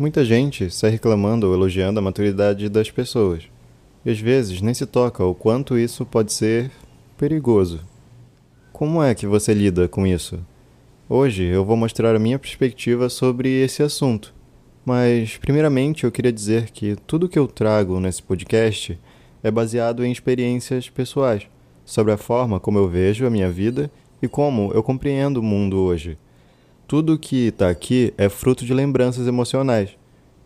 Muita gente sai reclamando ou elogiando a maturidade das pessoas. E às vezes nem se toca o quanto isso pode ser perigoso. Como é que você lida com isso? Hoje eu vou mostrar a minha perspectiva sobre esse assunto. Mas, primeiramente, eu queria dizer que tudo que eu trago nesse podcast é baseado em experiências pessoais sobre a forma como eu vejo a minha vida e como eu compreendo o mundo hoje. Tudo que está aqui é fruto de lembranças emocionais.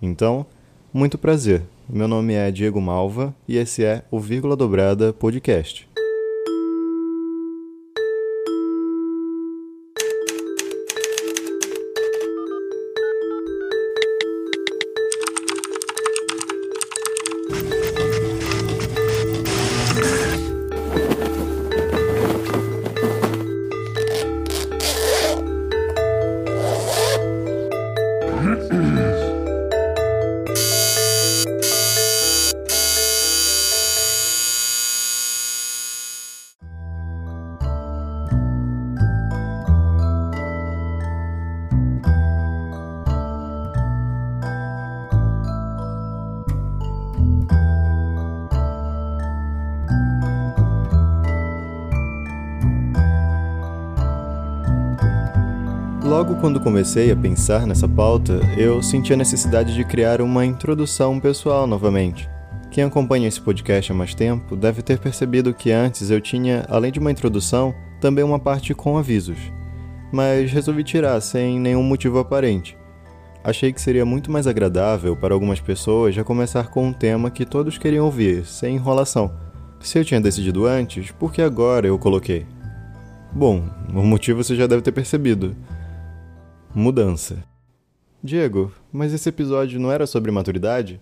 Então, muito prazer. Meu nome é Diego Malva e esse é o Vírgula Dobrada Podcast. Logo quando comecei a pensar nessa pauta, eu senti a necessidade de criar uma introdução pessoal novamente. Quem acompanha esse podcast há mais tempo deve ter percebido que antes eu tinha, além de uma introdução, também uma parte com avisos. Mas resolvi tirar sem nenhum motivo aparente. Achei que seria muito mais agradável para algumas pessoas já começar com um tema que todos queriam ouvir, sem enrolação. Se eu tinha decidido antes, por que agora eu coloquei? Bom, o motivo você já deve ter percebido. Mudança. Diego, mas esse episódio não era sobre maturidade?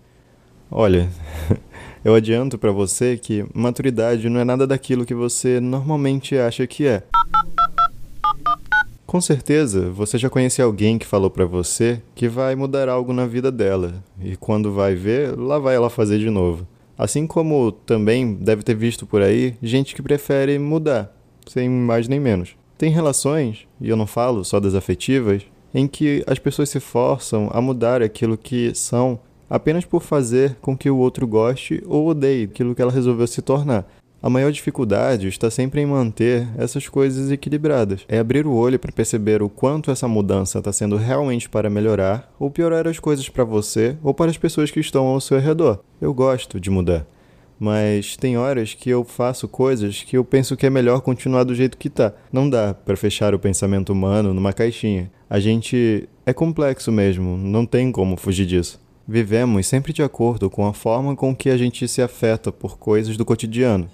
Olha, eu adianto para você que maturidade não é nada daquilo que você normalmente acha que é. Com certeza, você já conhece alguém que falou para você que vai mudar algo na vida dela, e quando vai ver, lá vai ela fazer de novo. Assim como também deve ter visto por aí gente que prefere mudar, sem mais nem menos. Tem relações, e eu não falo só das afetivas, em que as pessoas se forçam a mudar aquilo que são apenas por fazer com que o outro goste ou odeie aquilo que ela resolveu se tornar. A maior dificuldade está sempre em manter essas coisas equilibradas. É abrir o olho para perceber o quanto essa mudança está sendo realmente para melhorar ou piorar as coisas para você ou para as pessoas que estão ao seu redor. Eu gosto de mudar mas tem horas que eu faço coisas que eu penso que é melhor continuar do jeito que tá. Não dá para fechar o pensamento humano numa caixinha. A gente é complexo mesmo, não tem como fugir disso. Vivemos sempre de acordo com a forma com que a gente se afeta por coisas do cotidiano.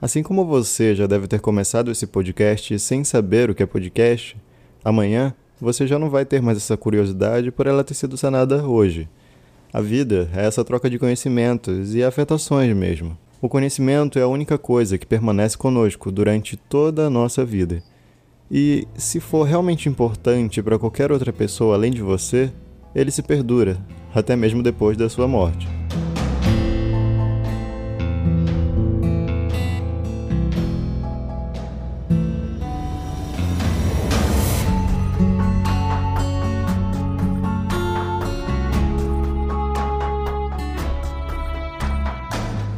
Assim como você já deve ter começado esse podcast sem saber o que é podcast, amanhã você já não vai ter mais essa curiosidade por ela ter sido sanada hoje. A vida é essa troca de conhecimentos e afetações mesmo. O conhecimento é a única coisa que permanece conosco durante toda a nossa vida. E se for realmente importante para qualquer outra pessoa além de você, ele se perdura, até mesmo depois da sua morte.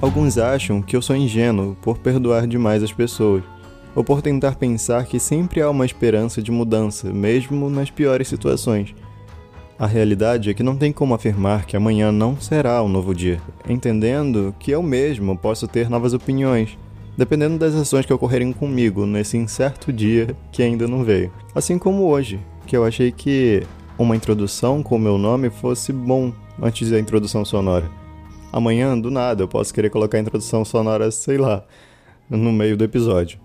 Alguns acham que eu sou ingênuo por perdoar demais as pessoas, ou por tentar pensar que sempre há uma esperança de mudança, mesmo nas piores situações. A realidade é que não tem como afirmar que amanhã não será um novo dia, entendendo que eu mesmo posso ter novas opiniões, dependendo das ações que ocorrerem comigo nesse incerto dia que ainda não veio. Assim como hoje, que eu achei que uma introdução com o meu nome fosse bom antes da introdução sonora. Amanhã, do nada, eu posso querer colocar a introdução sonora, sei lá, no meio do episódio.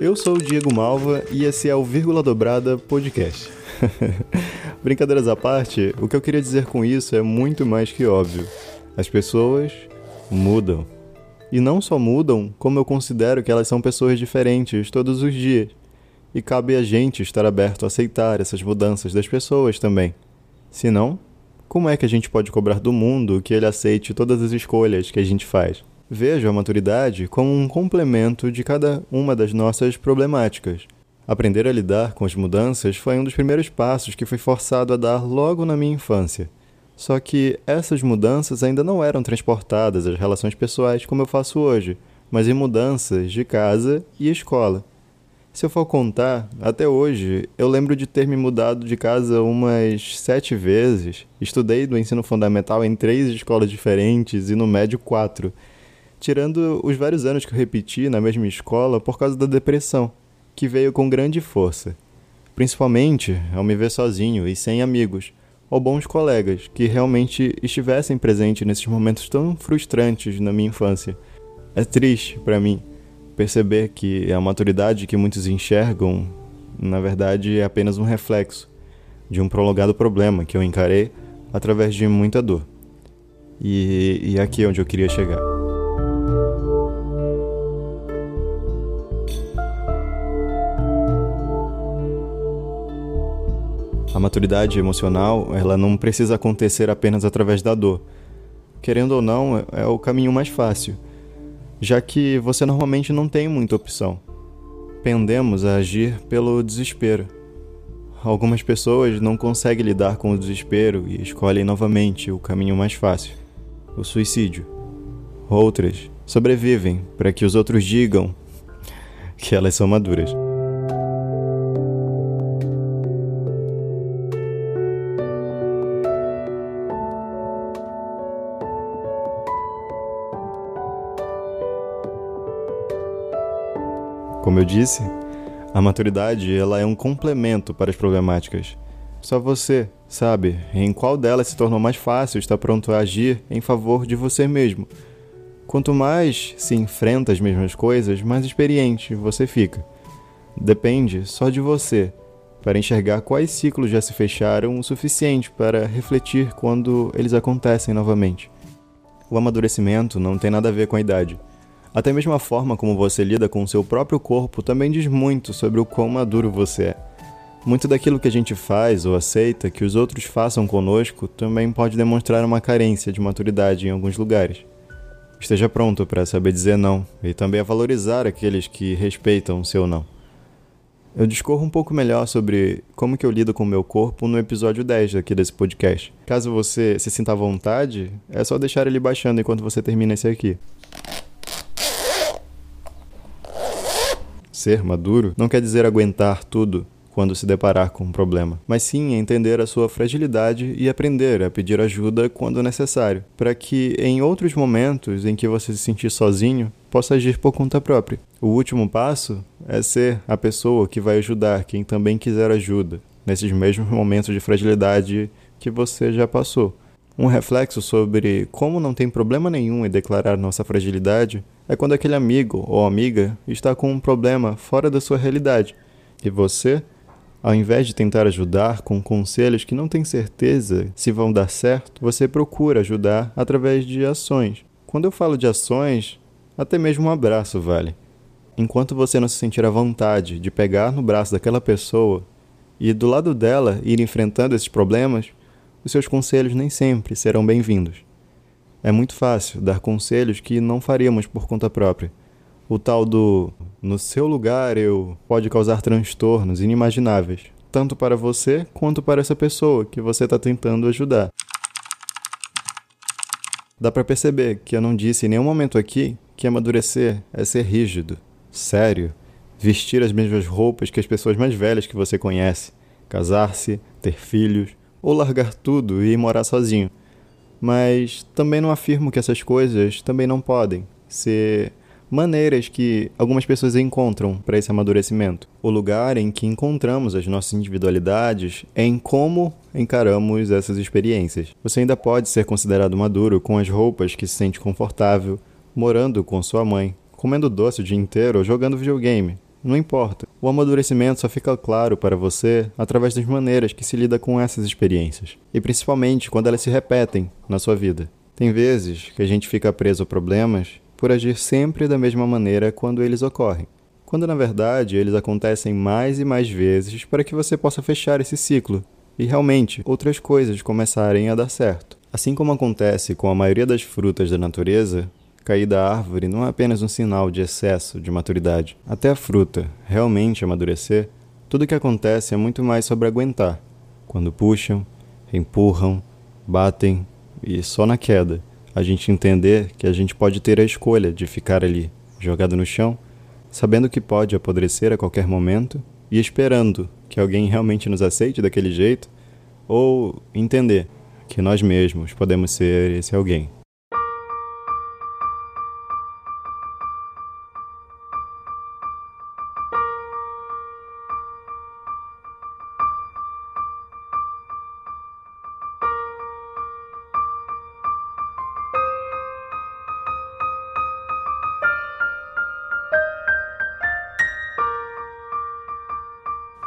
Eu sou o Diego Malva e esse é o Vírgula Dobrada Podcast. Brincadeiras à parte, o que eu queria dizer com isso é muito mais que óbvio. As pessoas mudam. E não só mudam, como eu considero que elas são pessoas diferentes todos os dias. E cabe a gente estar aberto a aceitar essas mudanças das pessoas também. Se não, como é que a gente pode cobrar do mundo que ele aceite todas as escolhas que a gente faz? Vejo a maturidade como um complemento de cada uma das nossas problemáticas. Aprender a lidar com as mudanças foi um dos primeiros passos que fui forçado a dar logo na minha infância. Só que essas mudanças ainda não eram transportadas às relações pessoais como eu faço hoje, mas em mudanças de casa e escola. Se eu for contar, até hoje, eu lembro de ter me mudado de casa umas sete vezes. Estudei no ensino fundamental em três escolas diferentes e no médio quatro, tirando os vários anos que eu repeti na mesma escola por causa da depressão, que veio com grande força. Principalmente ao me ver sozinho e sem amigos, ou bons colegas que realmente estivessem presentes nesses momentos tão frustrantes na minha infância. É triste para mim perceber que a maturidade que muitos enxergam, na verdade, é apenas um reflexo de um prolongado problema que eu encarei através de muita dor. E, e aqui é onde eu queria chegar. Maturidade emocional, ela não precisa acontecer apenas através da dor. Querendo ou não, é o caminho mais fácil já que você normalmente não tem muita opção. Pendemos a agir pelo desespero. Algumas pessoas não conseguem lidar com o desespero e escolhem novamente o caminho mais fácil, o suicídio. Outras sobrevivem para que os outros digam que elas são maduras. Como eu disse, a maturidade ela é um complemento para as problemáticas. Só você sabe em qual delas se tornou mais fácil estar pronto a agir em favor de você mesmo. Quanto mais se enfrenta as mesmas coisas, mais experiente você fica. Depende só de você para enxergar quais ciclos já se fecharam o suficiente para refletir quando eles acontecem novamente. O amadurecimento não tem nada a ver com a idade. Até mesmo a forma como você lida com o seu próprio corpo também diz muito sobre o quão maduro você é. Muito daquilo que a gente faz ou aceita que os outros façam conosco também pode demonstrar uma carência de maturidade em alguns lugares. Esteja pronto para saber dizer não e também a valorizar aqueles que respeitam o seu não. Eu discorro um pouco melhor sobre como que eu lido com o meu corpo no episódio 10 aqui desse podcast. Caso você se sinta à vontade, é só deixar ele baixando enquanto você termina esse aqui. Ser maduro não quer dizer aguentar tudo quando se deparar com um problema, mas sim entender a sua fragilidade e aprender a pedir ajuda quando necessário, para que em outros momentos em que você se sentir sozinho, possa agir por conta própria. O último passo é ser a pessoa que vai ajudar quem também quiser ajuda, nesses mesmos momentos de fragilidade que você já passou. Um reflexo sobre como não tem problema nenhum em declarar nossa fragilidade é quando aquele amigo ou amiga está com um problema fora da sua realidade e você, ao invés de tentar ajudar com conselhos que não tem certeza se vão dar certo, você procura ajudar através de ações. Quando eu falo de ações, até mesmo um abraço vale. Enquanto você não se sentir à vontade de pegar no braço daquela pessoa e do lado dela ir enfrentando esses problemas, os seus conselhos nem sempre serão bem-vindos. É muito fácil dar conselhos que não faríamos por conta própria. O tal do no seu lugar eu pode causar transtornos inimagináveis, tanto para você quanto para essa pessoa que você está tentando ajudar. Dá para perceber que eu não disse em nenhum momento aqui que amadurecer é ser rígido, sério, vestir as mesmas roupas que as pessoas mais velhas que você conhece, casar-se, ter filhos, ou largar tudo e ir morar sozinho. Mas também não afirmo que essas coisas também não podem ser maneiras que algumas pessoas encontram para esse amadurecimento. O lugar em que encontramos as nossas individualidades é em como encaramos essas experiências. Você ainda pode ser considerado maduro com as roupas que se sente confortável, morando com sua mãe, comendo doce o dia inteiro ou jogando videogame, não importa. O amadurecimento só fica claro para você através das maneiras que se lida com essas experiências, e principalmente quando elas se repetem na sua vida. Tem vezes que a gente fica preso a problemas por agir sempre da mesma maneira quando eles ocorrem, quando na verdade eles acontecem mais e mais vezes para que você possa fechar esse ciclo e realmente outras coisas começarem a dar certo. Assim como acontece com a maioria das frutas da natureza, cair da árvore não é apenas um sinal de excesso de maturidade. Até a fruta realmente amadurecer, tudo o que acontece é muito mais sobre aguentar. Quando puxam, empurram, batem e só na queda a gente entender que a gente pode ter a escolha de ficar ali, jogado no chão, sabendo que pode apodrecer a qualquer momento e esperando que alguém realmente nos aceite daquele jeito, ou entender que nós mesmos podemos ser esse alguém.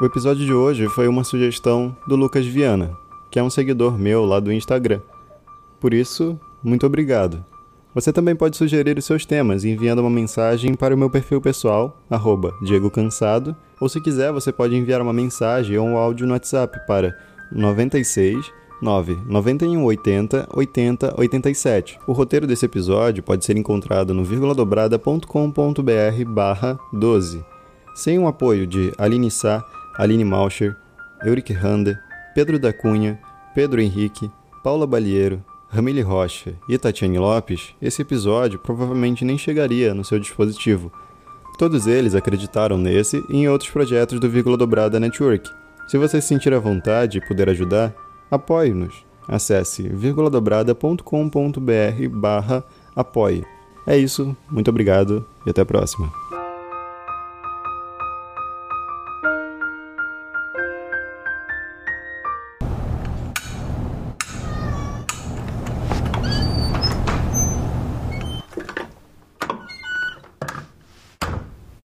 O episódio de hoje foi uma sugestão do Lucas Viana, que é um seguidor meu lá do Instagram. Por isso, muito obrigado. Você também pode sugerir os seus temas enviando uma mensagem para o meu perfil pessoal, arroba Diego Cansado, ou se quiser você pode enviar uma mensagem ou um áudio no WhatsApp para 96 9 91 80 80 87. O roteiro desse episódio pode ser encontrado no vírguladobrada.com.br barra 12. Sem o apoio de Aline Sá, Aline Mauscher, Euric Rander, Pedro da Cunha, Pedro Henrique, Paula Balieiro, Ramile Rocha e Tatiane Lopes, esse episódio provavelmente nem chegaria no seu dispositivo. Todos eles acreditaram nesse e em outros projetos do Vírgula Dobrada Network. Se você se sentir à vontade e puder ajudar, apoie-nos. Acesse vírguladobrada.com.br barra apoie. É isso, muito obrigado e até a próxima.